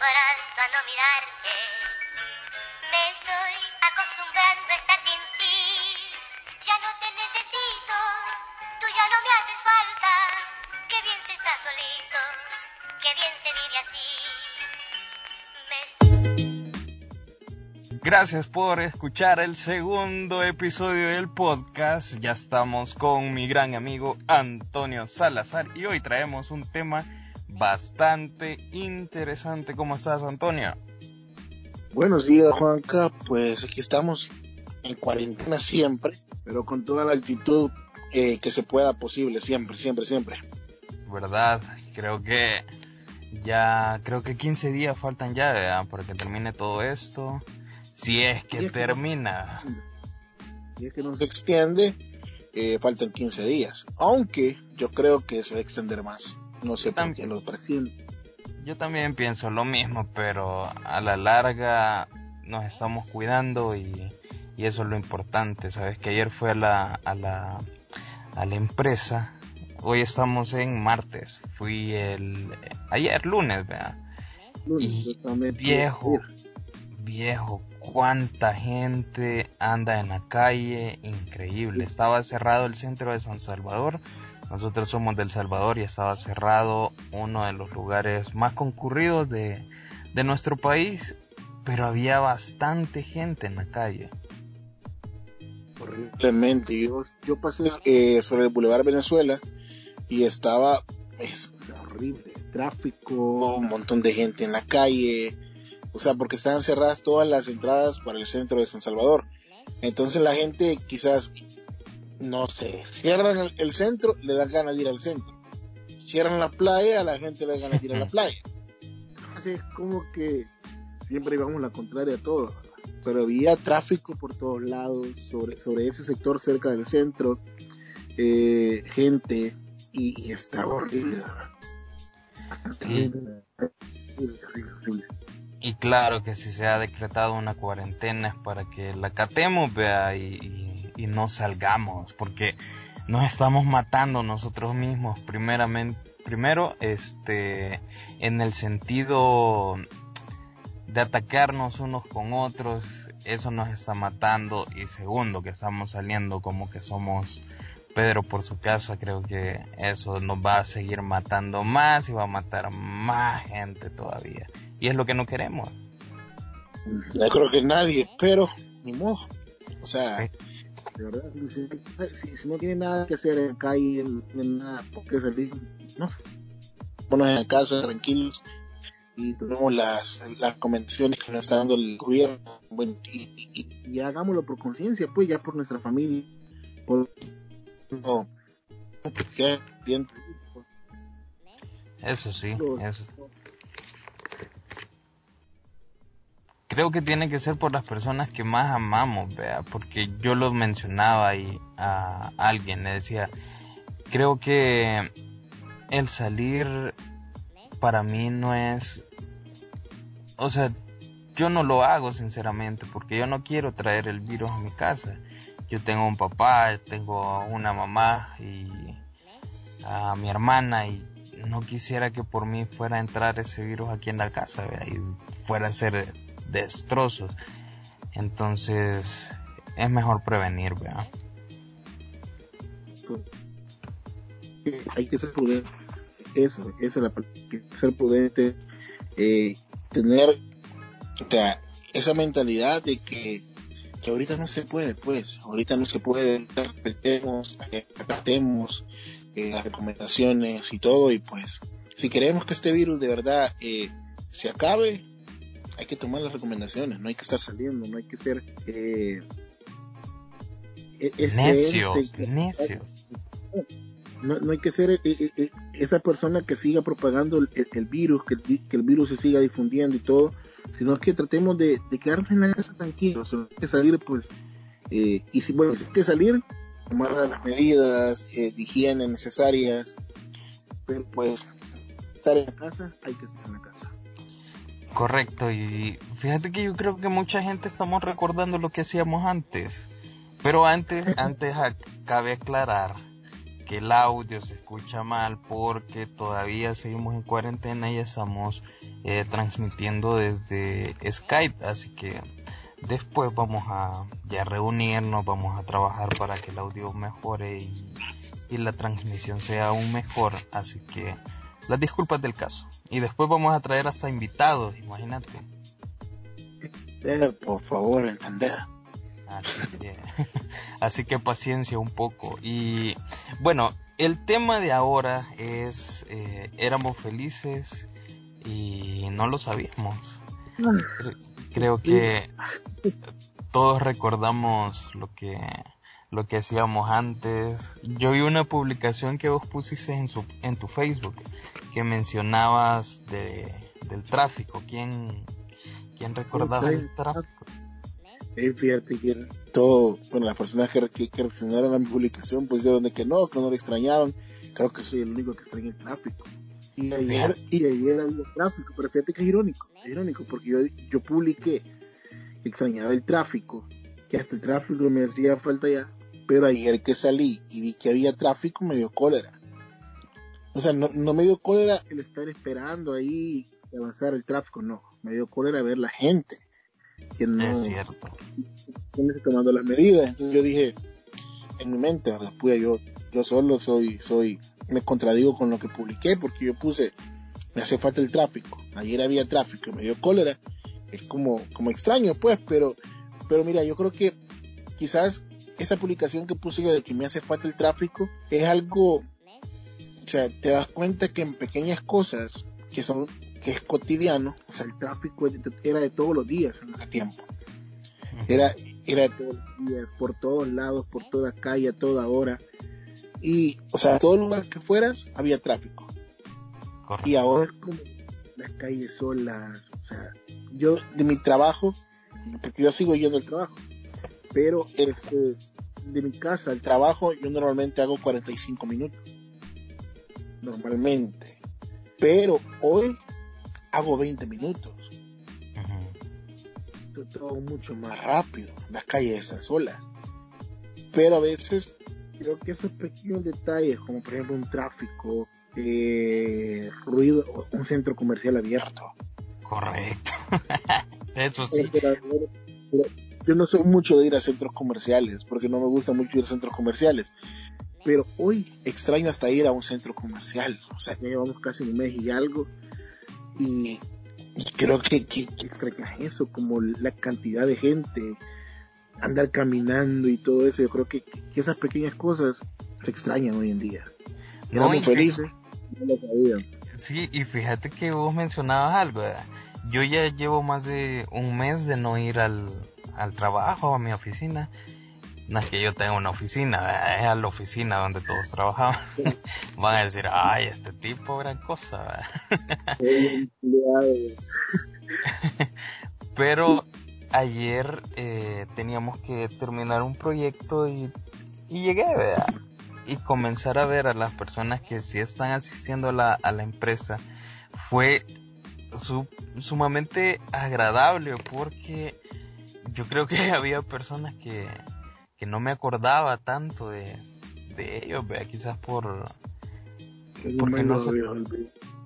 acostumbrando a no mirarte. Me estoy acostumbrando a estar sin ti. Ya no te necesito, tú ya no me haces falta. Qué bien se está solito, qué bien se vive así. Gracias por escuchar el segundo episodio del podcast. Ya estamos con mi gran amigo Antonio Salazar y hoy traemos un tema bastante interesante. ¿Cómo estás, Antonio? Buenos días, Juanca. Pues aquí estamos en cuarentena siempre, pero con toda la actitud eh, que se pueda posible, siempre, siempre, siempre. ¿Verdad? Creo que ya, creo que 15 días faltan ya, para que termine todo esto. Si es que termina. si es que no se extiende, eh, faltan 15 días. Aunque yo creo que se va a extender más. No sé por qué lo presiento. Yo también pienso lo mismo, pero a la larga nos estamos cuidando y, eso es lo importante. Sabes que ayer fue a la, a la, a la empresa. Hoy estamos en martes. Fui el ayer lunes, ¿verdad? y viejo, viejo, cuánta gente anda en la calle, increíble. Estaba cerrado el centro de San Salvador nosotros somos del Salvador y estaba cerrado uno de los lugares más concurridos de, nuestro país, pero había bastante gente en la calle. Horriblemente. Yo, yo pasé eh, sobre el Boulevard Venezuela y estaba es horrible. Tráfico, un montón de gente en la calle. O sea, porque estaban cerradas todas las entradas para el centro de San Salvador. Entonces la gente quizás no sé, cierran el, centro, le dan ganas de ir al centro. Cierran la playa, a la gente le da ganas de ir a la playa. Así es como que siempre íbamos la contraria a todo. Pero había tráfico por todos lados, sobre, sobre ese sector cerca del centro, eh, gente, y, estaba horrible. Y claro que si se ha decretado una cuarentena es para que la catemos, vea, y y no salgamos, porque nos estamos matando nosotros mismos, primeramente, primero, este, en el sentido de atacarnos unos con otros, eso nos está matando, y segundo, que estamos saliendo como que somos Pedro por su casa, creo que eso nos va a seguir matando más y va a matar más gente todavía. Y es lo que no queremos. Yo creo que nadie, pero ni modo. O sea, verdad, si, no tiene nada que hacer en la calle, no nada por qué salir, no sé, en la casa tranquilos y tenemos las, las convenciones que nos está dando el gobierno, bueno, y, hagámoslo por conciencia, pues ya por nuestra familia, por no, eso sí, eso creo que tiene que ser por las personas que más amamos, vea, porque yo lo mencionaba y a alguien le decía, creo que el salir para mí no es, o sea, yo no lo hago sinceramente porque yo no quiero traer el virus a mi casa. Yo tengo un papá, tengo una mamá y a mi hermana y no quisiera que por mí fuera a entrar ese virus aquí en la casa y fuera a ser destrozos. Entonces es mejor prevenir, ¿verdad? Hay que ser prudente. Eso, esa es la parte. Ser prudente, eh, tener esa mentalidad de que, que ahorita no se puede, pues, ahorita no se puede, respetemos, acatemos eh, las recomendaciones y todo, y pues, si queremos que este virus de verdad eh, se acabe, hay que tomar las recomendaciones, no hay que estar saliendo, no hay que ser eh, e-, este necios, necios. No, hay que ser eh, eh, esa persona que siga propagando el, virus, que el, virus se siga difundiendo y todo, sino que tratemos de, quedarnos en la casa tranquilos, hay que salir pues, y si bueno, si hay que salir, tomar las medidas de higiene necesarias, pero pues estar en la casa, hay que estar en la casa. Correcto, y fíjate que yo creo que mucha gente estamos recordando lo que hacíamos antes. Pero antes, antes cabe aclarar que el audio se escucha mal porque todavía seguimos en cuarentena y estamos eh, transmitiendo desde Skype, así que después vamos a ya reunirnos, vamos a trabajar para que el audio mejore y, y la transmisión sea aún mejor, así que las disculpas del caso. Y después vamos a traer hasta invitados, imagínate. Eh, por favor, entender. Así que, así que paciencia un poco. Y bueno, el tema de ahora es, eh, éramos felices y no lo sabíamos. Creo que todos recordamos lo que lo que hacíamos antes. Yo vi una publicación que vos pusiste en, su, en tu Facebook que mencionabas de, del tráfico. ¿Quién, quién recordaba el tráfico? Eh, fíjate que todo, bueno, las personas que, que, reaccionaron a mi publicación pues dijeron de que no, que no lo extrañaban. Creo que soy el único que extraña el tráfico. Y ayer, y ayer había tráfico, pero fíjate que es irónico, es irónico, porque yo, yo publiqué que extrañaba el tráfico, que hasta el tráfico me hacía falta ya, pero ayer que salí y vi que había tráfico me dio cólera. O sea, no, no me dio cólera el estar esperando ahí avanzar el tráfico, no, me dio cólera ver la gente que no es cierto. tomando las medidas. Entonces yo dije, en mi mente, ¿verdad? Pues yo, yo solo soy, soy, me contradigo con lo que publiqué porque yo puse, me hace falta el tráfico. Ayer había tráfico, me dio cólera. Es como, como extraño, pues, pero, pero mira, yo creo que quizás esa publicación que puse yo de que me hace falta el tráfico es algo, o sea, te das cuenta que en pequeñas cosas que son que es cotidiano, o sea, el tráfico era de todos los días en ese tiempo. Era, era de todos los días, por todos lados, por toda calle, a toda hora. Y, o sea, todo lugar que fueras había tráfico. Y ahora como las calles solas, o sea, yo de mi trabajo, porque yo sigo yendo al trabajo, pero este, de mi casa al trabajo yo normalmente hago 45 minutos. Normalmente. Pero hoy hago 20 minutos. Todo mucho más rápido. Las calles están solas. Pero a veces creo que esos pequeños detalles, como por ejemplo un tráfico, eh, ruido, un centro comercial abierto. Correcto. Eso sí. yo no soy mucho de ir a centros comerciales, porque no me gusta mucho ir a centros comerciales. Pero hoy extraño hasta ir a un centro comercial. O sea, ya llevamos casi un mes y algo y, creo que, que, eso, como la cantidad de gente, andar caminando y todo eso, yo creo que, esas pequeñas cosas se extrañan hoy en día. Éramos felices, no lo sabían. Sí, y fíjate que vos mencionabas algo, yo ya llevo más de un mes de no ir al, al trabajo, a mi oficina, no es que yo tenga una oficina, es a la oficina donde todos trabajamos. Van a decir, ay, este tipo, gran cosa. Pero ayer eh, teníamos que terminar un proyecto y, y llegué, ¿verdad? Y comenzar a ver a las personas que sí están asistiendo a la, a la empresa fue sumamente agradable porque yo creo que había personas que que no me acordaba tanto de, de ellos, vea, quizás por... Porque no,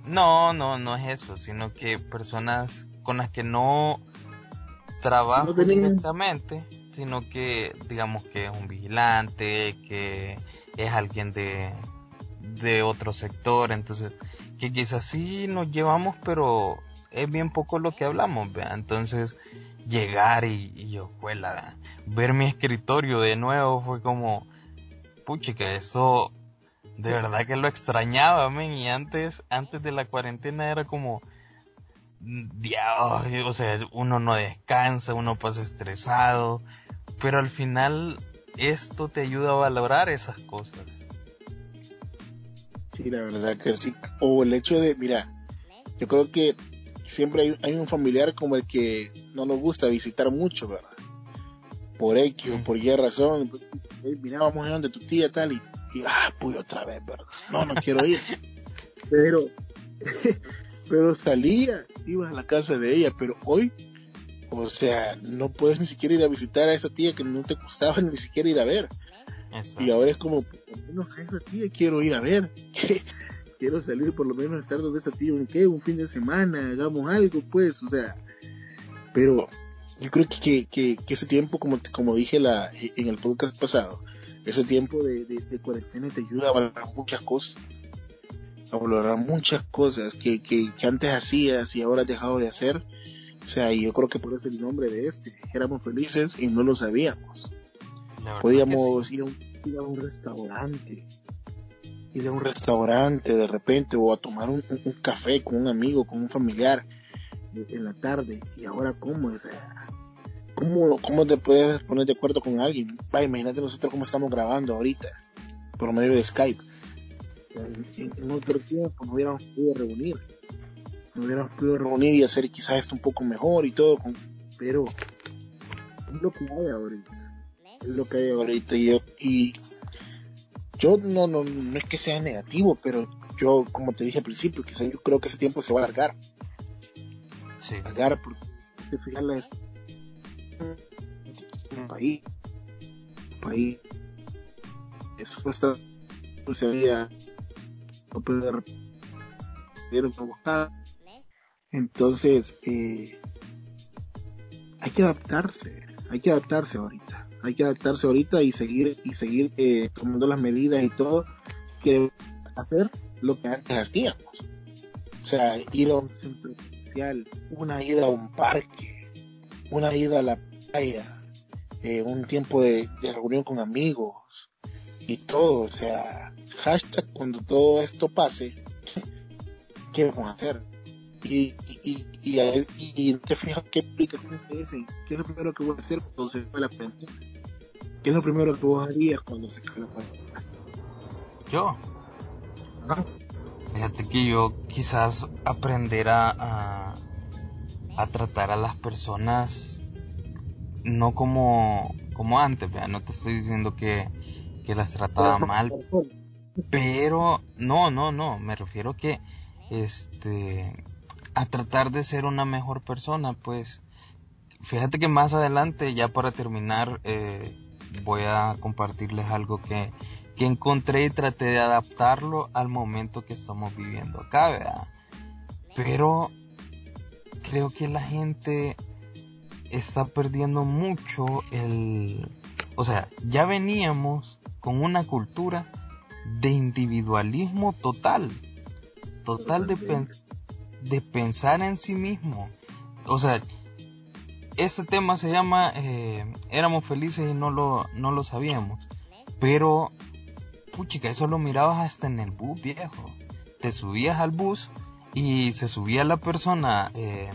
no, no, no es eso, sino que personas con las que no trabajo directamente, sino que digamos que es un vigilante, que es alguien de, de otro sector, entonces que quizás sí nos llevamos, pero es bien poco lo que hablamos, vea, entonces llegar y, y yo, la ver mi escritorio de nuevo fue como, puche, que eso de verdad que lo extrañaba, men, y antes, antes de la cuarentena era como, Dios, o sea, uno no descansa, uno pasa estresado, pero al final esto te ayuda a valorar esas cosas. Sí, la verdad que sí. O el hecho de, mira, yo creo que siempre hay, hay un familiar como el que no nos gusta visitar mucho, ¿verdad? Por X o por Y razón, mira, vamos a donde tu tía tal y, ah, pues otra vez, ¿verdad? No, no quiero ir. pero, pero salía, ibas a la casa de ella, pero hoy, o sea, no puedes ni siquiera ir a visitar a esa tía que no te gustaba ni siquiera ir a ver. Y ahora es como, por lo menos a esa tía quiero ir a ver. quiero salir por lo menos a estar donde esa tía, un, ¿qué? un fin de semana, hagamos algo, pues, o sea. Pero yo creo que, que, que ese tiempo, como, como dije la, en el podcast pasado, ese tiempo de, de, cuarentena te ayuda a valorar muchas cosas. A valorar muchas cosas que, que, que antes hacías y ahora has dejado de hacer. O sea, y yo creo que por eso el nombre de este. Éramos felices y no lo sabíamos. Podíamos ir, a un, ir a un restaurante ir a un restaurante de repente o a tomar un, café con un amigo, con un familiar en la tarde. Y ahora, ¿cómo? O sea, ¿cómo, ¿cómo te puedes poner de acuerdo con alguien? Va, imagínate nosotros cómo estamos grabando ahorita, por medio de Skype. En, otro tiempo no hubiéramos podido reunir. No hubiéramos podido reunir y hacer quizás esto un poco mejor y todo, pero es lo que hay ahorita. Es lo que hay ahorita. Y, y yo no, no, no es que sea negativo, pero yo, como te dije al principio, quizás yo creo que ese tiempo se va a alargar. Sí. Alargar, porque te fijas la el país, el país, eso está, no se había, no puede buscar. Entonces, eh, hay que adaptarse, hay que adaptarse ahorita hay que adaptarse ahorita y seguir y seguir eh, tomando las medidas y todo que hacer lo que antes hacíamos o sea ir a un centro una ida a un parque una ida a la playa eh, un tiempo de, reunión con amigos y todo o sea hashtag cuando todo esto pase qué vamos a hacer y, y, y, y, te fijas qué explicaciones te dicen, qué es lo primero que voy a hacer cuando se fue la cuarentena. ¿Qué es lo primero que vos harías cuando se cae la cuarentena? Yo. Fíjate que yo quizás aprender a, a, tratar a las personas no como, como antes, ¿vea? no te estoy diciendo que, que las trataba mal, pero no, no, no, me refiero que este a tratar de ser una mejor persona, pues fíjate que más adelante, ya para terminar, eh, voy a compartirles algo que, que encontré y traté de adaptarlo al momento que estamos viviendo acá, ¿verdad? Pero creo que la gente está perdiendo mucho el... O sea, ya veníamos con una cultura de individualismo total. Total de, de pensar en sí mismo. O sea, este tema se llama eh, Éramos felices y no lo, no lo sabíamos. Pero, puchica, eso lo mirabas hasta en el bus, viejo. Te subías al bus y se subía la persona eh,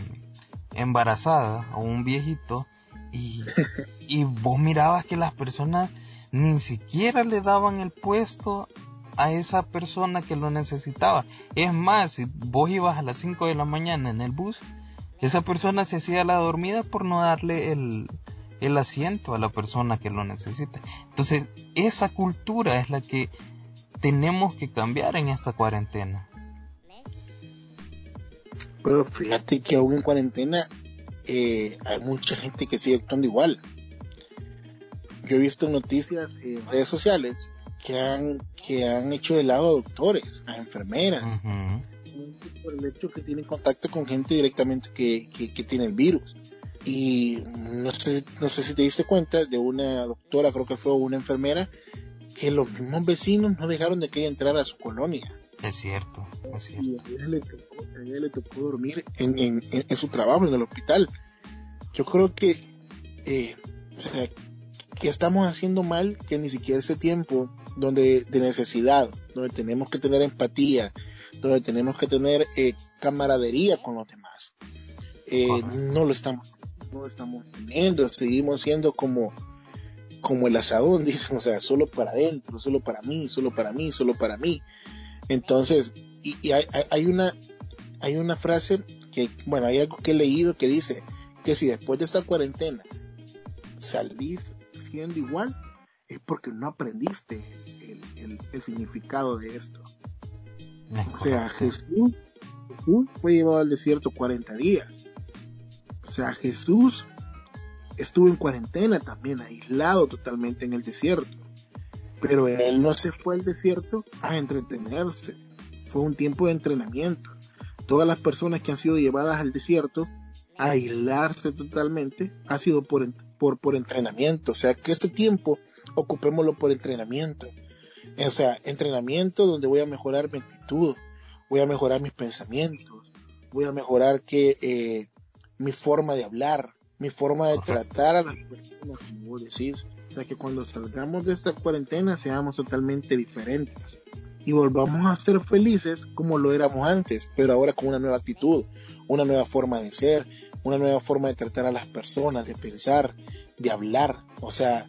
embarazada o un viejito y, y vos mirabas que las personas ni siquiera le daban el puesto a esa persona que lo necesitaba. Es más, si vos ibas a las 5 de la mañana en el bus, esa persona se hacía la dormida por no darle el, el asiento a la persona que lo necesita. Entonces, esa cultura es la que tenemos que cambiar en esta cuarentena. Pero fíjate que aún en cuarentena eh, hay mucha gente que sigue actuando igual. Yo he visto noticias en redes sociales que han, que han hecho de lado a doctores, a enfermeras, por el hecho que tienen contacto con gente directamente que, que, tiene el virus. Y no sé, no sé si te diste cuenta de una doctora, creo que fue una enfermera, que los mismos vecinos no dejaron de que ella entrara a su colonia. Es cierto, es cierto. Y a ella le tocó, a ella le tocó dormir en, en, en, su trabajo, en el hospital. Yo creo que, eh, o sea, que estamos haciendo mal que ni siquiera ese tiempo donde de necesidad, donde tenemos que tener empatía, donde tenemos que tener eh, camaradería con los demás. Eh, no lo estamos, no estamos teniendo, seguimos siendo como, como el asadón, dicen, o sea, solo para adentro, solo para mí, solo para mí, solo para mí. Entonces, y, hay, hay, una, hay una frase que, bueno, hay algo que he leído que dice que si después de esta cuarentena salís siendo igual, es porque no aprendiste el, el significado de esto. O sea, Jesús, fue llevado al desierto 40 días. O sea, Jesús estuvo en cuarentena también, aislado totalmente en el desierto. pero él no se fue al desierto a entretenerse, fue un tiempo de entrenamiento. Todas las personas que han sido llevadas al desierto a aislarse totalmente ha sido por, por, por entrenamiento, o sea que este tiempo ocupémoslo por entrenamiento. O sea, entrenamiento donde voy a mejorar mi actitud, voy a mejorar mis pensamientos, voy a mejorar que eh, mi forma de hablar, mi forma de tratar a las personas, como vos decís. O sea, que cuando salgamos de esta cuarentena seamos totalmente diferentes y volvamos a ser felices como lo éramos antes, pero ahora con una nueva actitud, una nueva forma de ser, una nueva forma de tratar a las personas, de pensar, de hablar. O sea,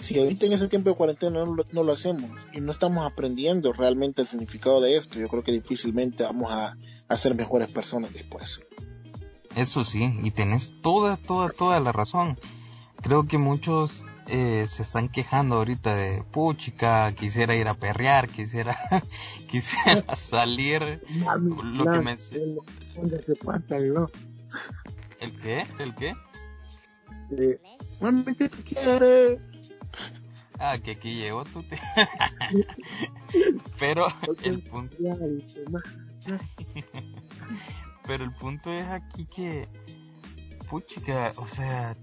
si ahorita en ese tiempo de cuarentena no lo, hacemos y no estamos aprendiendo realmente el significado de esto, yo creo que difícilmente vamos a, a ser mejores personas después. Eso sí, y tenés toda, toda, toda la razón. Creo que muchos eh, se están quejando ahorita de puchica, quisiera ir a perrear, quisiera, quisiera salir. lo que me... ¿El qué? ¿El qué? Eh, ¿qué quieres? Ah, que aquí llegó tú. Te... Pero el punto. Pero el punto es aquí que. Puchica, o sea.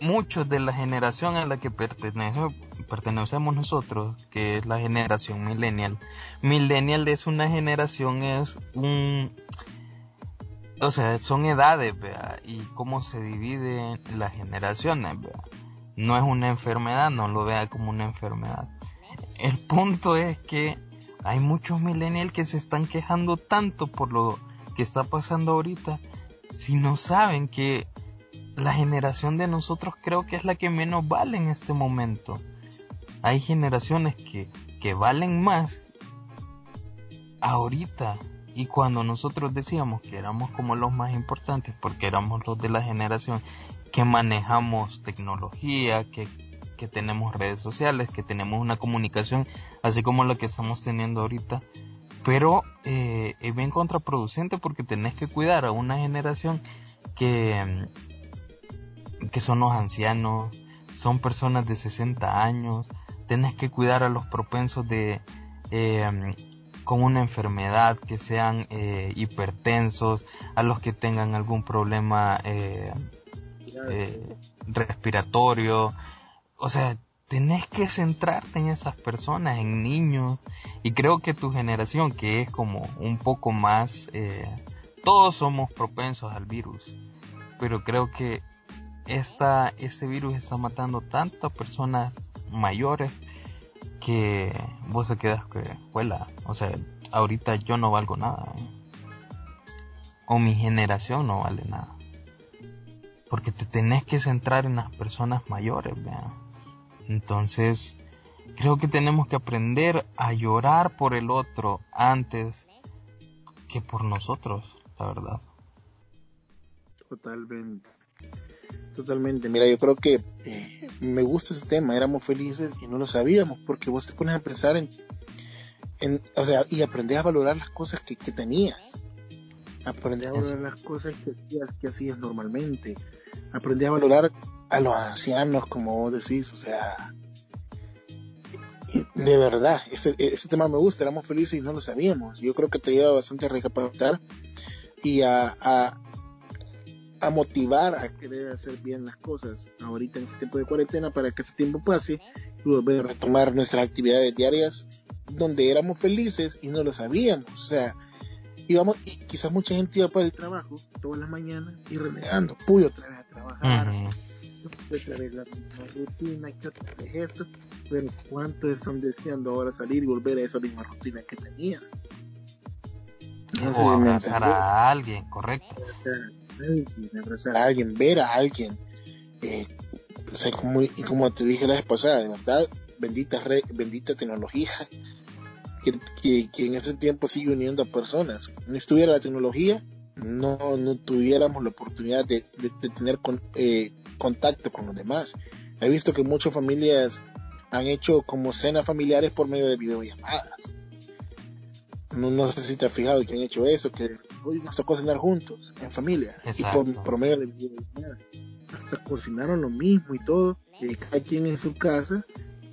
Muchos de la generación a la que pertenecemos nosotros, que es la generación millennial. Millennial es una generación, es un. O sea, son edades, ¿vea? Y cómo se dividen las generaciones, ¿vea? no es una enfermedad, no lo vea como una enfermedad. El punto es que hay muchos millennials que se están quejando tanto por lo que está pasando ahorita, si no saben que la generación de nosotros creo que es la que menos vale en este momento. Hay generaciones que, que valen más ahorita y cuando nosotros decíamos que éramos como los más importantes porque éramos los de la generación que manejamos tecnología, que, tenemos redes sociales, que tenemos una comunicación así como la que estamos teniendo ahorita. Pero eh, es bien contraproducente porque tenés que cuidar a una generación que, que son los ancianos, son personas de 60 años, tenés que cuidar a los propensos de eh, con una enfermedad, que sean eh, hipertensos, a los que tengan algún problema eh, eh, respiratorio. O sea, tenés que centrarte en esas personas, en niños. Y creo que tu generación, que es como un poco más... Eh, todos somos propensos al virus. Pero creo que esta, este virus está matando tantas personas mayores que vos se quedas que, huela, o sea, ahorita yo no valgo nada. ¿eh? O mi generación no vale nada porque te tenés que centrar en las personas mayores, vean. Entonces, creo que tenemos que aprender a llorar por el otro antes que por nosotros, la verdad. Totalmente. Totalmente. Mira, yo creo que eh, me gusta ese tema. Éramos felices y no lo sabíamos porque vos te pones a pensar en, en o sea, y aprendés a valorar las cosas que, que tenías. Aprendés a valorar las cosas que hacías, que hacías normalmente aprendí a valorar a los ancianos, como vos decís, o sea, de verdad, ese, ese tema me gusta, éramos felices y no lo sabíamos. Yo creo que te lleva bastante a recapacitar y a, a, a, motivar a querer hacer bien las cosas ahorita en este tiempo de cuarentena para que ese tiempo pase y volver a retomar nuestras actividades diarias donde éramos felices y no lo sabíamos. O sea, íbamos, y quizás mucha gente iba para el trabajo todas las mañanas y renegando, pude otra vez a trabajar, otra vez la misma rutina, que otra vez esto, pero ¿cuántos están deseando ahora salir y volver a esa misma rutina que tenía? o abrazar a alguien, correcto. Abrazar a alguien, ver a alguien. Eh, o sea, como, y como te dije la vez pasada, de verdad, bendita, red, bendita tecnología que, en ese tiempo sigue uniendo a personas. No estuviera la tecnología, no, no tuviéramos la oportunidad de, tener eh, contacto con los demás. He visto que muchas familias han hecho como cenas familiares por medio de videollamadas. No, no sé si te has fijado que han hecho eso, que hoy nos tocó cenar juntos, en familia, y por, medio de videollamadas. Hasta cocinaron lo mismo y todo, cada quien en su casa,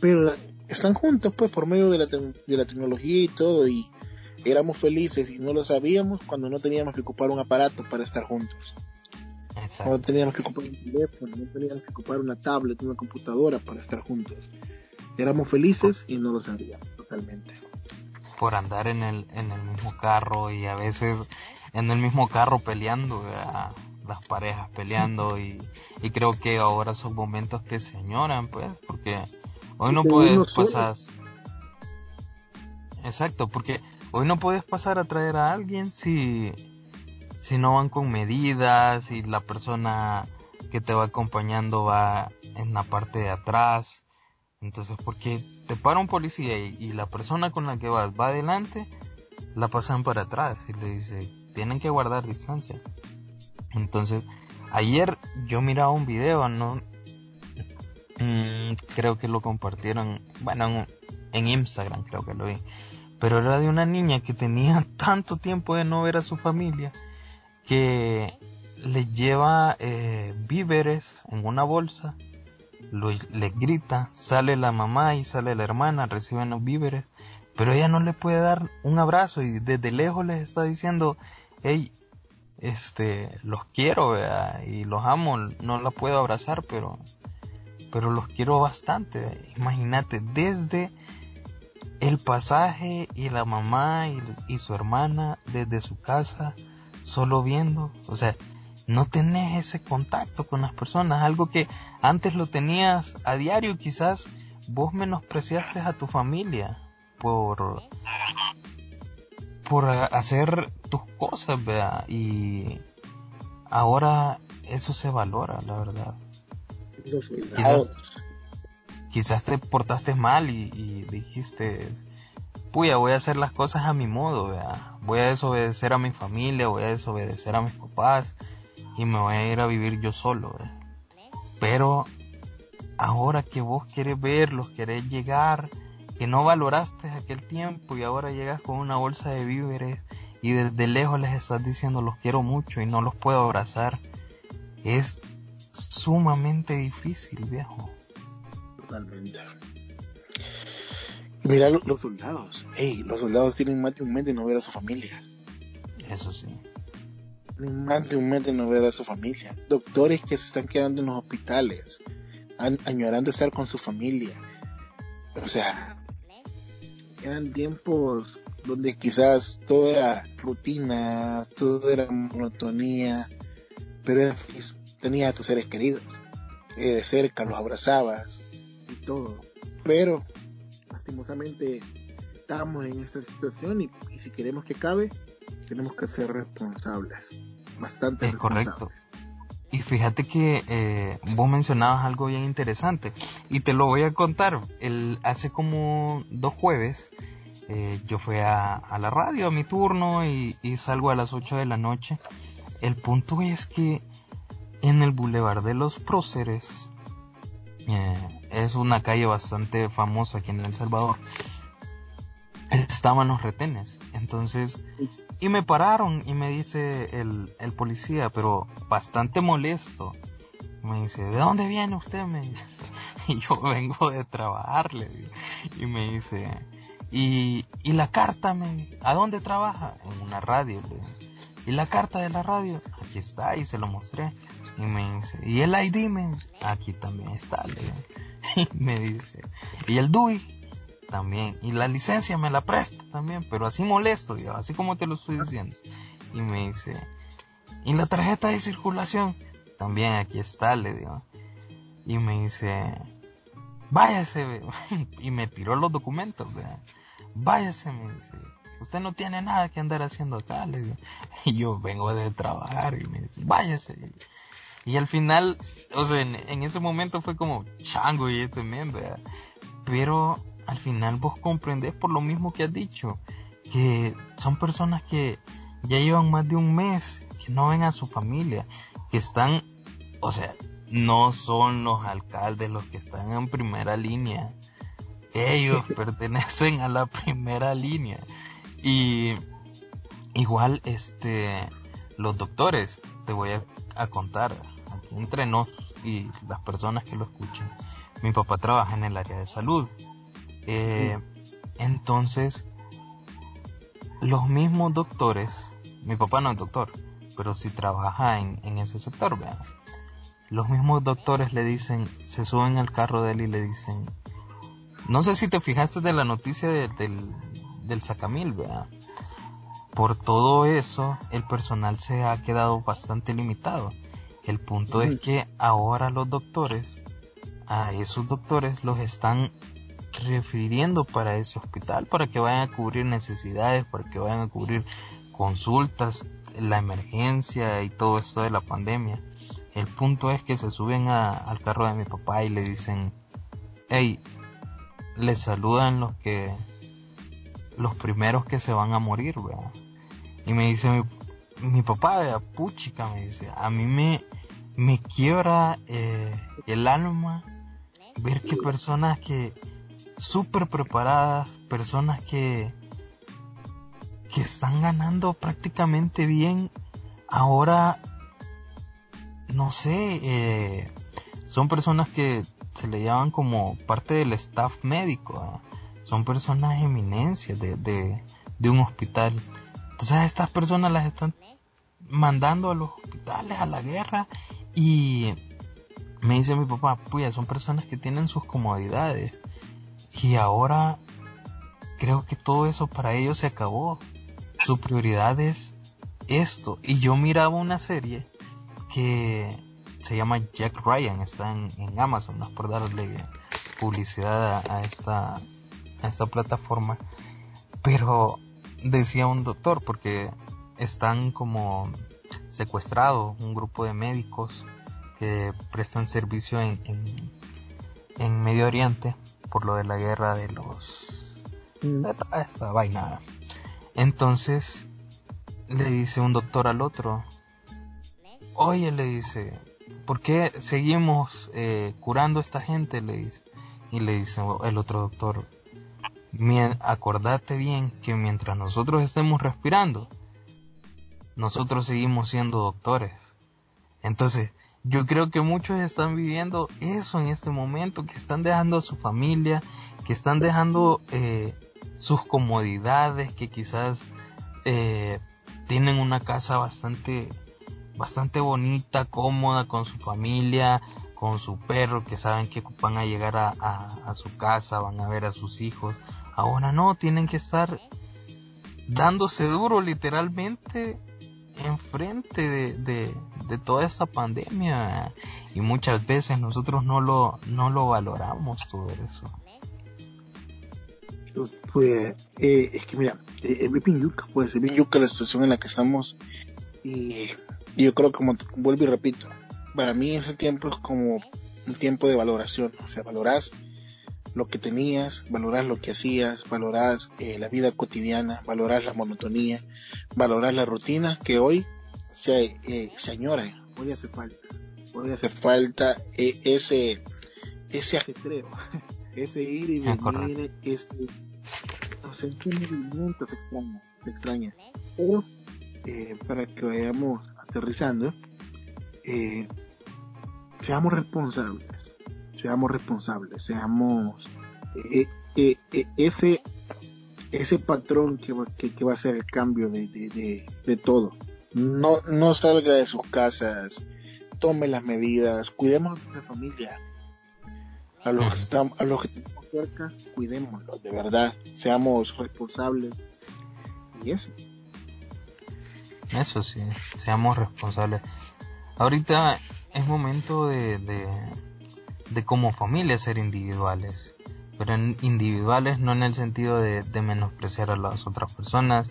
pero están juntos pues por medio de la, de la tecnología y todo y éramos felices y no lo sabíamos cuando no teníamos que ocupar un aparato para estar juntos. Cuando teníamos que ocupar un teléfono, no teníamos que ocupar una tablet, una computadora para estar juntos. Éramos felices y no lo sabíamos totalmente. Por andar en el, en el mismo carro y a veces en el mismo carro peleando, las parejas peleando y, y creo que ahora son momentos que se añoran, pues, porque hoy no puedes pasar... Exacto, porque hoy no puedes pasar a traer a alguien si, si no van con medidas y la persona que te va acompañando va en la parte de atrás. Entonces, porque te para un policía y, la persona con la que vas va adelante, la pasan para atrás y le dice, tienen que guardar distancia. Entonces, ayer yo miraba un video, ¿no? Mm, creo que lo compartieron, bueno, en Instagram creo que lo vi. Pero era de una niña que tenía tanto tiempo de no ver a su familia que le lleva eh, víveres en una bolsa, le grita, sale la mamá y sale la hermana, reciben los víveres, pero ella no le puede dar un abrazo y desde lejos les está diciendo, hey, este, los quiero, y los amo, no la puedo abrazar, pero, pero los quiero bastante, imagínate, desde el pasaje y la mamá y su hermana desde su casa, solo viendo, o sea, no tenés ese contacto con las personas, algo que antes lo tenías a diario, quizás vos menospreciaste a tu familia por por hacer tus cosas, vea, y ahora eso se valora, la verdad. Quizás, te portaste mal y, y dijiste, puya, voy a hacer las cosas a mi modo, voy a desobedecer a mi familia, voy a desobedecer a mis papás y me voy a ir a vivir yo solo. Pero ahora que vos querés verlos, querés llegar, que no valoraste aquel tiempo y ahora llegas con una bolsa de víveres y desde lejos les estás diciendo los quiero mucho y no los puedo abrazar, es sumamente difícil, viejo. Totalmente. Mira los soldados. Hey, los soldados tienen más de un mes de no ver a su familia. Eso sí. Tienen más de un mes de no ver a su familia. Doctores que se están quedando en los hospitales, añorando estar con su familia. O sea, eran tiempos donde quizás todo era rutina, todo era monotonía, pero tenía a tus seres queridos. Eh, de cerca los abrazabas todo. Pero lastimosamente estamos en esta situación y, si queremos que cabe, tenemos que ser responsables. Bastante es correcto. Y fíjate que eh, vos mencionabas algo bien interesante y te lo voy a contar. El, hace como dos jueves eh, yo fui a, la radio a mi turno y, salgo a las 8 de la noche. El punto es que en el Boulevard de los Próceres eh, es una calle bastante famosa aquí en El Salvador. Estaban los retenes, entonces, y me pararon y me dice el, el policía, pero bastante molesto, me dice, ¿de dónde viene usted? Me y yo vengo de trabajarle, y me dice, ¿y, y la carta? Me, ¿A dónde trabaja? En una radio, ¿Y la carta de la radio? Aquí está, y se lo mostré. Y me dice, ¿y el ID? Me aquí también está, le y me dice, ¿y el DUI? También. Y la licencia me la presta también, pero así molesto, yo, así como te lo estoy diciendo. Y me dice, ¿y la tarjeta de circulación? También aquí está, le digo. Y me dice, váyase, y me tiró los documentos, váyase, me dice, usted no tiene nada que andar haciendo acá, le digo. Y yo vengo de trabajar y me dice, váyase. Y al final, o sea, en, ese momento fue como chango y este men, ¿verdad? Pero al final vos comprendés por lo mismo que has dicho, que son personas que ya llevan más de un mes, que no ven a su familia, que están, o sea, no son los alcaldes los que están en primera línea. Ellos pertenecen a la primera línea. Y igual, este, los doctores, te voy a a contar entre nos y las personas que lo escuchen. mi papá trabaja en el área de salud. Eh, entonces, los mismos doctores, mi papá no es doctor, pero sí trabaja en, ese sector, vean. Los mismos doctores le dicen, se suben al carro de él y le dicen, no sé si te fijaste de la noticia del, del Sacamil, vean. Por todo eso, el personal se ha quedado bastante limitado. El punto es que ahora los doctores, a esos doctores los están refiriendo para ese hospital, para que vayan a cubrir necesidades, para que vayan a cubrir consultas, la emergencia y todo esto de la pandemia. El punto es que se suben al carro de mi papá y le dicen, hey, le saludan los que, los primeros que se van a morir, Y me dice mi, mi papá, puchica, me dice, a mí me, me quiebra eh, el alma ver que personas que súper preparadas, personas que, que están ganando prácticamente bien, ahora, no sé, eh, son personas que se le llaman como parte del staff médico, son personas eminencias de, de, de un hospital. Entonces estas personas las están mandando a los hospitales, a la guerra, y me dice mi papá, pues son personas que tienen sus comodidades. Y ahora creo que todo eso para ellos se acabó. Su prioridad es esto. Y yo miraba una serie que se llama Jack Ryan, está en, Amazon, no es por darle publicidad a, esta, a esta plataforma. Pero decía un doctor, porque están como secuestrados un grupo de médicos que prestan servicio en, en, Medio Oriente por lo de la guerra de los... Mm. esta vaina. Entonces le dice un doctor al otro, oye, le dice, ¿por qué seguimos eh, curando a esta gente? Le dice. Y le dice el otro doctor, acordate bien que mientras nosotros estemos respirando, nosotros seguimos siendo doctores. Entonces, yo creo que muchos están viviendo eso en este momento, que están dejando a su familia, que están dejando eh, sus comodidades, que quizás eh, tienen una casa bastante, bastante bonita, cómoda con su familia, con su perro, que saben que van a llegar a, a su casa, van a ver a sus hijos. Ahora no, tienen que estar dándose duro literalmente enfrente de, de, toda esta pandemia y muchas veces nosotros no lo, no lo valoramos todo eso. Pues eh, es que mira, eh, es bien yuca, pues es bien la situación en la que estamos y, yo creo como vuelvo y repito, para mí ese tiempo es como un tiempo de valoración, o sea, valoras lo que tenías, valoras lo que hacías, valoras eh, la vida cotidiana, valoras la monotonía, valoras la rutina que hoy se, eh, se añora, hoy hace falta, hoy hace falta eh, ese, ese ajetreo, ese ir y venir, ese, o sea, movimiento se extraña, se extraña. Pero, para que vayamos aterrizando, seamos responsables seamos responsables, seamos eh, eh, eh, ese ese patrón que va, que, va a ser el cambio de, de, todo. No, no salga de sus casas, tome las medidas, cuidemos de nuestra familia. A los que estamos, a los que estamos cerca, cuidémoslos, de verdad, seamos responsables. Y eso. Eso sí, seamos responsables. Ahorita es momento de de como familia ser individuales, pero individuales no en el sentido de, menospreciar a las otras personas.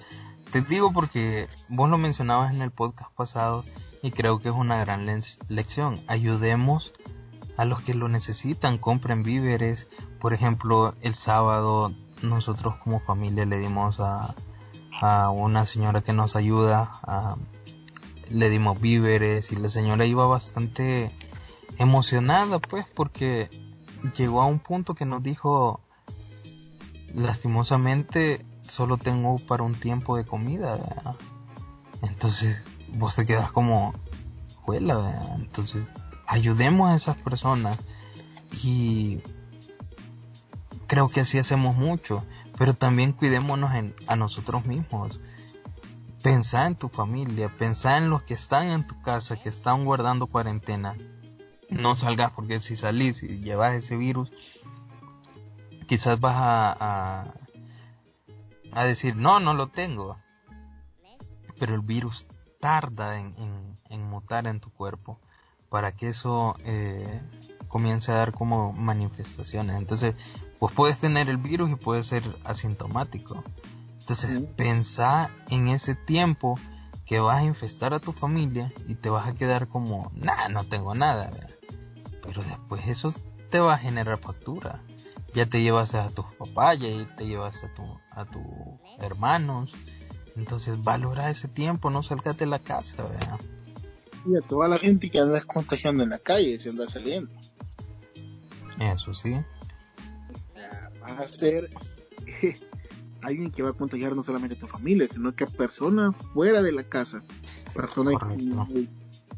Te digo porque vos lo mencionabas en el podcast pasado y creo que es una gran lección. Ayudemos a los que lo necesitan, compren víveres. Por ejemplo, el sábado nosotros como familia le dimos a, a una señora que nos ayuda, le dimos víveres y la señora iba bastante emocionada pues porque llegó a un punto que nos dijo lastimosamente solo tengo para un tiempo de comida entonces vos te quedas como juela entonces ayudemos a esas personas Y creo que así hacemos mucho, pero también cuidémonos a nosotros mismos. Pensá en tu familia, pensá en los que están en tu casa, que están guardando cuarentena. No salgas porque si salís y llevas ese virus, quizás vas a, a, decir, no, no lo tengo. Pero el virus tarda en, en, mutar en tu cuerpo para que eso eh, comience a dar como manifestaciones. Entonces, pues puedes tener el virus y puedes ser asintomático. Entonces, pensá en ese tiempo que vas a infestar a tu familia y te vas a quedar como, nah, no tengo nada. Pero después eso te va a generar factura. Ya te llevas a tus papás, ya te llevas a, tu, a tus hermanos. Entonces, valora ese tiempo, no salgas de la casa, ¿verdad? Y a toda la gente que andas contagiando en la calle, se anda saliendo. Eso sí. Va a ser alguien que va a contagiar no solamente a tu familia, sino que a personas fuera de la casa. Personas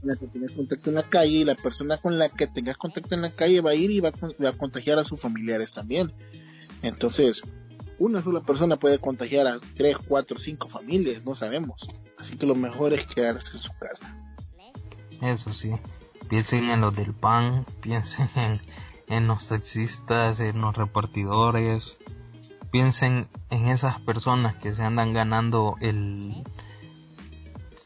con la que tengas contacto en la calle y la persona con la que tengas contacto en la calle va a ir y va a, contagiar a sus familiares también. Entonces, una sola persona puede contagiar a tres, cuatro, cinco familias, no sabemos. Así que lo mejor es quedarse en su casa. Eso sí, piensen en los del pan, piensen en, en los taxistas, en los repartidores, piensen en esas personas que se andan ganando el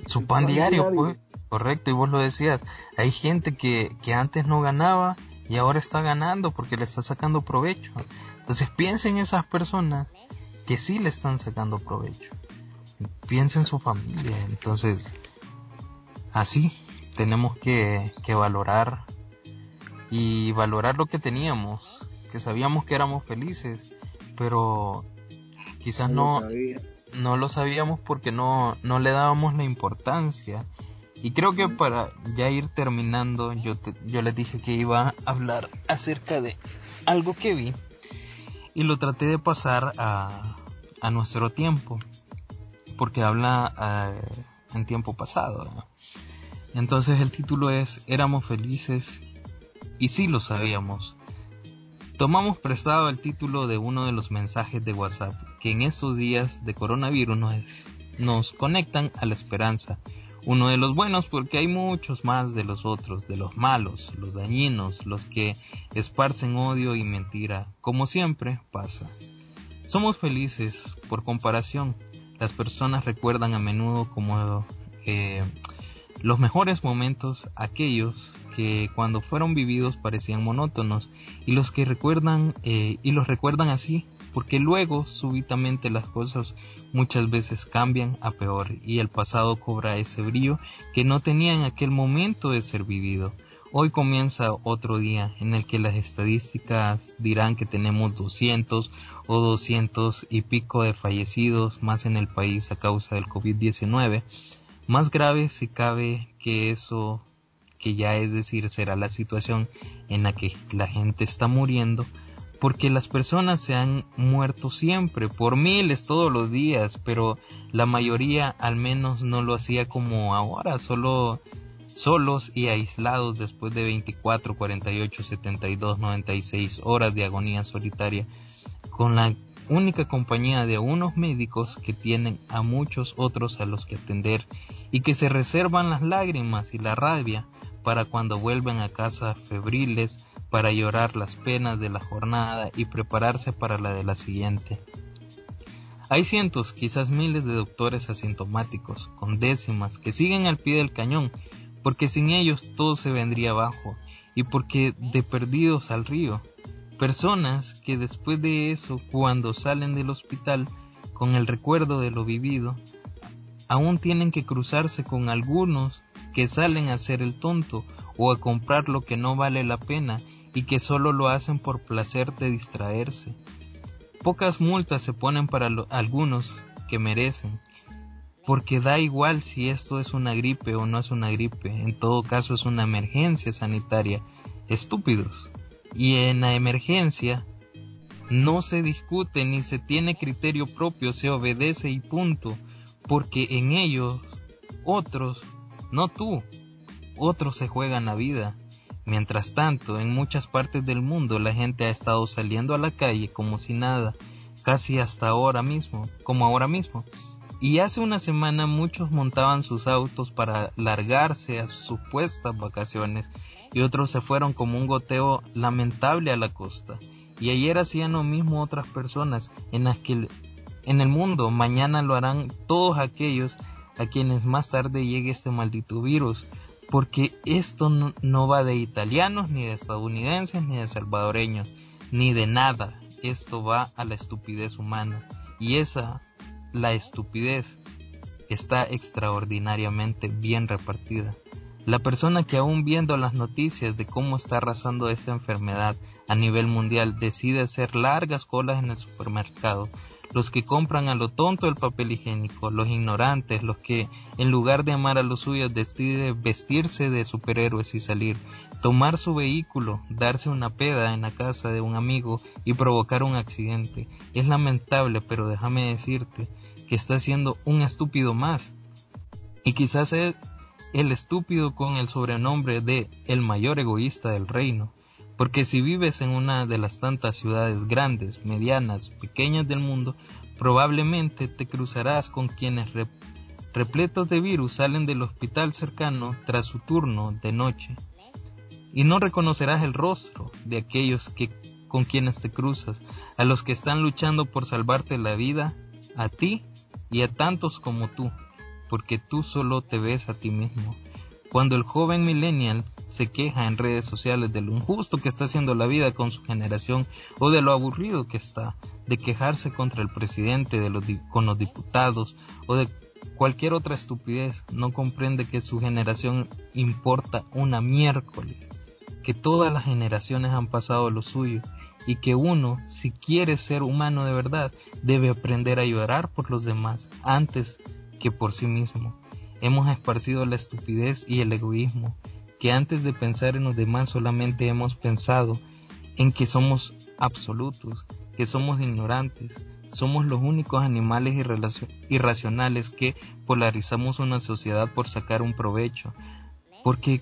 su pan, diario, pues. Correcto, y vos lo decías, hay gente que, que antes no ganaba y ahora está ganando porque le está sacando provecho. Entonces piensen en esas personas que sí le están sacando provecho. Piensen en su familia. Entonces, así tenemos que, que valorar y valorar lo que teníamos, que sabíamos que éramos felices pero quizás no, no, lo sabíamos porque no, no le dábamos la importancia. Y creo que para ya ir terminando, yo, yo les dije que iba a hablar acerca de algo que vi y lo traté de pasar a, a nuestro tiempo, porque habla eh, en tiempo pasado. Entonces el título es Éramos felices y sí lo sabíamos. Tomamos prestado el título de uno de los mensajes de WhatsApp que en estos días de coronavirus nos, conectan a la esperanza. Uno de los buenos porque hay muchos más de los otros, de los malos, los dañinos, los que esparcen odio y mentira, como siempre pasa. Somos felices, por comparación, las personas recuerdan a menudo como eh, los mejores momentos aquellos que cuando fueron vividos parecían monótonos y los que recuerdan eh, y los recuerdan así porque luego súbitamente las cosas muchas veces cambian a peor y el pasado cobra ese brillo que no tenía en aquel momento de ser vivido. Hoy comienza otro día en el que las estadísticas dirán que tenemos 200 o 200 y pico de fallecidos más en el país a causa del COVID-19. Más grave si cabe que eso que ya es decir será la situación en la que la gente está muriendo, porque las personas se han muerto siempre, por miles todos los días, pero la mayoría al menos no lo hacía como ahora, solo solos y aislados después de 24, 48, 72, 96 horas de agonía solitaria, con la única compañía de unos médicos que tienen a muchos otros a los que atender y que se reservan las lágrimas y la rabia para cuando vuelven a casa febriles para llorar las penas de la jornada y prepararse para la de la siguiente. Hay cientos, quizás miles de doctores asintomáticos, con décimas, que siguen al pie del cañón, porque sin ellos todo se vendría abajo, y porque de perdidos al río. Personas que después de eso, cuando salen del hospital, con el recuerdo de lo vivido, aún tienen que cruzarse con algunos que salen a hacer el tonto o a comprar lo que no vale la pena y que solo lo hacen por placer de distraerse. Pocas multas se ponen para algunos que merecen, porque da igual si esto es una gripe o no es una gripe, en todo caso es una emergencia sanitaria. Estúpidos. Y en la emergencia no se discute ni se tiene criterio propio, se obedece y punto, porque en ellos otros no tú. Otros se juegan la vida. Mientras tanto, en muchas partes del mundo la gente ha estado saliendo a la calle como si nada, casi hasta ahora mismo, como ahora mismo. Y hace una semana muchos montaban sus autos para largarse a sus supuestas vacaciones y otros se fueron como un goteo lamentable a la costa. Y ayer hacían lo mismo otras personas en las en el mundo mañana lo harán todos aquellos a quienes más tarde llegue este maldito virus. Porque esto no, va de italianos, ni de estadounidenses, ni de salvadoreños, ni de nada. Esto va a la estupidez humana. Y esa la estupidez está extraordinariamente bien repartida. La persona que aún viendo las noticias de cómo está arrasando esta enfermedad a nivel mundial decide hacer largas colas en el supermercado, los que compran a lo tonto el papel higiénico, los ignorantes, los que en lugar de amar a los suyos deciden vestirse de superhéroes y salir, tomar su vehículo, darse una peda en la casa de un amigo y provocar un accidente. Es lamentable, pero déjame decirte que está siendo un estúpido más. Y quizás es el estúpido con el sobrenombre de el mayor egoísta del reino. Porque si vives en una de las tantas ciudades grandes, medianas, pequeñas del mundo, probablemente te cruzarás con quienes repletos de virus salen del hospital cercano tras su turno de noche. Y no reconocerás el rostro de aquellos que con quienes te cruzas, a los que están luchando por salvarte la vida, a ti y a tantos como tú, porque tú solo te ves a ti mismo. Cuando el joven millennial se queja en redes sociales de lo injusto que está haciendo la vida con su generación o de lo aburrido que está, de quejarse contra el presidente, de los, con los diputados o de cualquier otra estupidez, no comprende que su generación importa una miércoles, que todas las generaciones han pasado lo suyo y que uno, si quiere ser humano de verdad, debe aprender a llorar por los demás antes que por sí mismo. Hemos esparcido la estupidez y el egoísmo, que antes de pensar en los demás solamente hemos pensado en que somos absolutos, que somos ignorantes, somos los únicos animales irracionales que polarizamos una sociedad por sacar un provecho, porque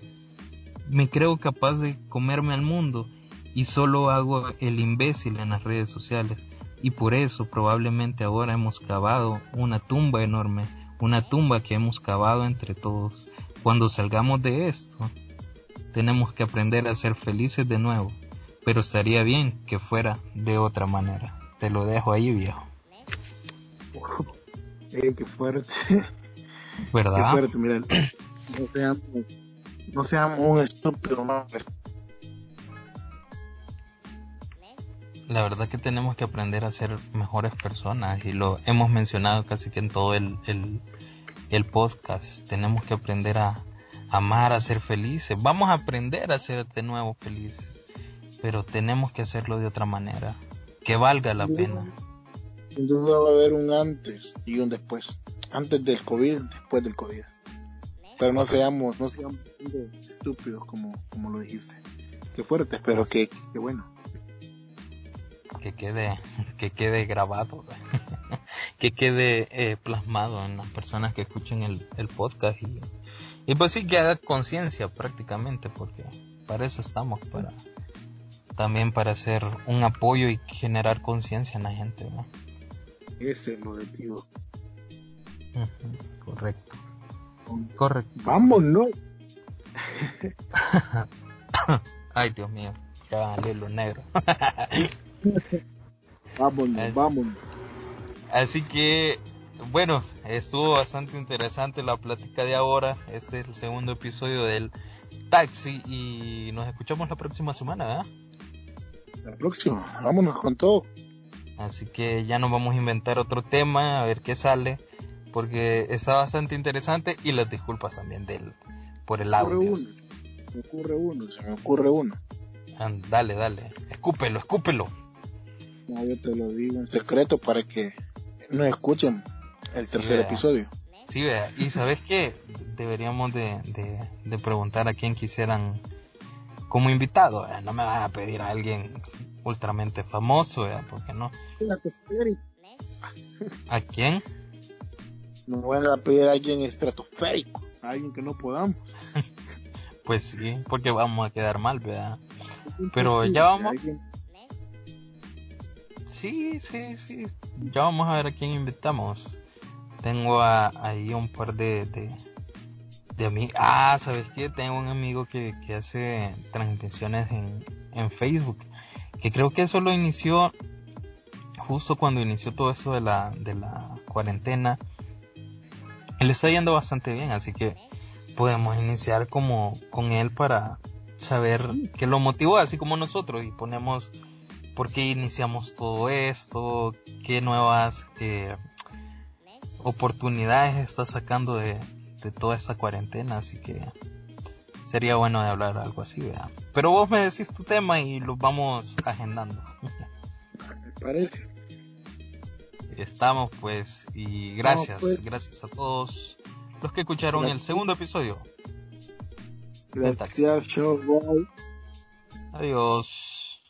me creo capaz de comerme al mundo y solo hago el imbécil en las redes sociales. Y por eso probablemente ahora hemos cavado una tumba enorme, una tumba que hemos cavado entre todos. Cuando salgamos de esto, tenemos que aprender a ser felices de nuevo, pero estaría bien que fuera de otra manera. Te lo dejo ahí, viejo. Qué fuerte. ¿Verdad? Qué fuerte, mira. No seamos, no seamos un estúpido la verdad que tenemos que aprender a ser mejores personas y lo hemos mencionado casi que en todo el, el, podcast. Tenemos que aprender a amar, a ser felices. Vamos a aprender a ser de nuevo felices, pero tenemos que hacerlo de otra manera, que valga la pena. Sin duda va a haber un antes y un después. Antes del COVID, después del COVID. Pero no seamos, no seamos estúpidos como, como lo dijiste. Qué fuerte, pero que, que bueno que quede, que quede grabado, que quede eh, plasmado en las personas que escuchen el, el podcast y, y pues sí que haga conciencia prácticamente, porque para eso estamos, para también para hacer un apoyo y generar conciencia en la gente, ¿no? Ese es el objetivo. correcto. Correcto. Vámonos. Ay, Dios mío, ya lo negro. vámonos, vámonos. Así que, bueno, estuvo bastante interesante la plática de ahora. Este es el segundo episodio del Taxi y nos escuchamos la próxima semana, ¿verdad? La próxima, vámonos con todo. Así que ya nos vamos a inventar otro tema, a ver qué sale, porque está bastante interesante y las disculpas también del, por el audio. Se me ocurre uno, se me ocurre uno. dale, dale, escúpelo, escúpelo yo te lo digo en secreto para que no escuchen el tercer episodio. Sí, vea. Y sabes qué, deberíamos de, de, preguntar a quien quisieran como invitado. No me vas a pedir a alguien ultramente famoso, ¿eh? ¿por no? ¿A quién? No van a pedir a alguien estratosférico, a alguien que no podamos. Pues sí, porque vamos a quedar mal, ¿verdad? Pero ya vamos. Sí, sí, sí. Ya vamos a ver a quién invitamos. Tengo ahí un par de, de, amigos. Ah, ¿sabes qué? Tengo un amigo que, que hace transmisiones en, en Facebook. Que creo que eso lo inició justo cuando inició todo eso de la, de la cuarentena. Él está yendo bastante bien, así que podemos iniciar como con él para saber qué lo motivó, así como nosotros, y ponemos por qué iniciamos todo esto, qué nuevas eh, oportunidades está sacando de, toda esta cuarentena, así que sería bueno de hablar algo así, ¿verdad? Pero vos me decís tu tema y lo vamos agendando. Me parece. Estamos pues, y gracias, pues. gracias a todos los que escucharon el segundo episodio. Gracias, show, Adiós.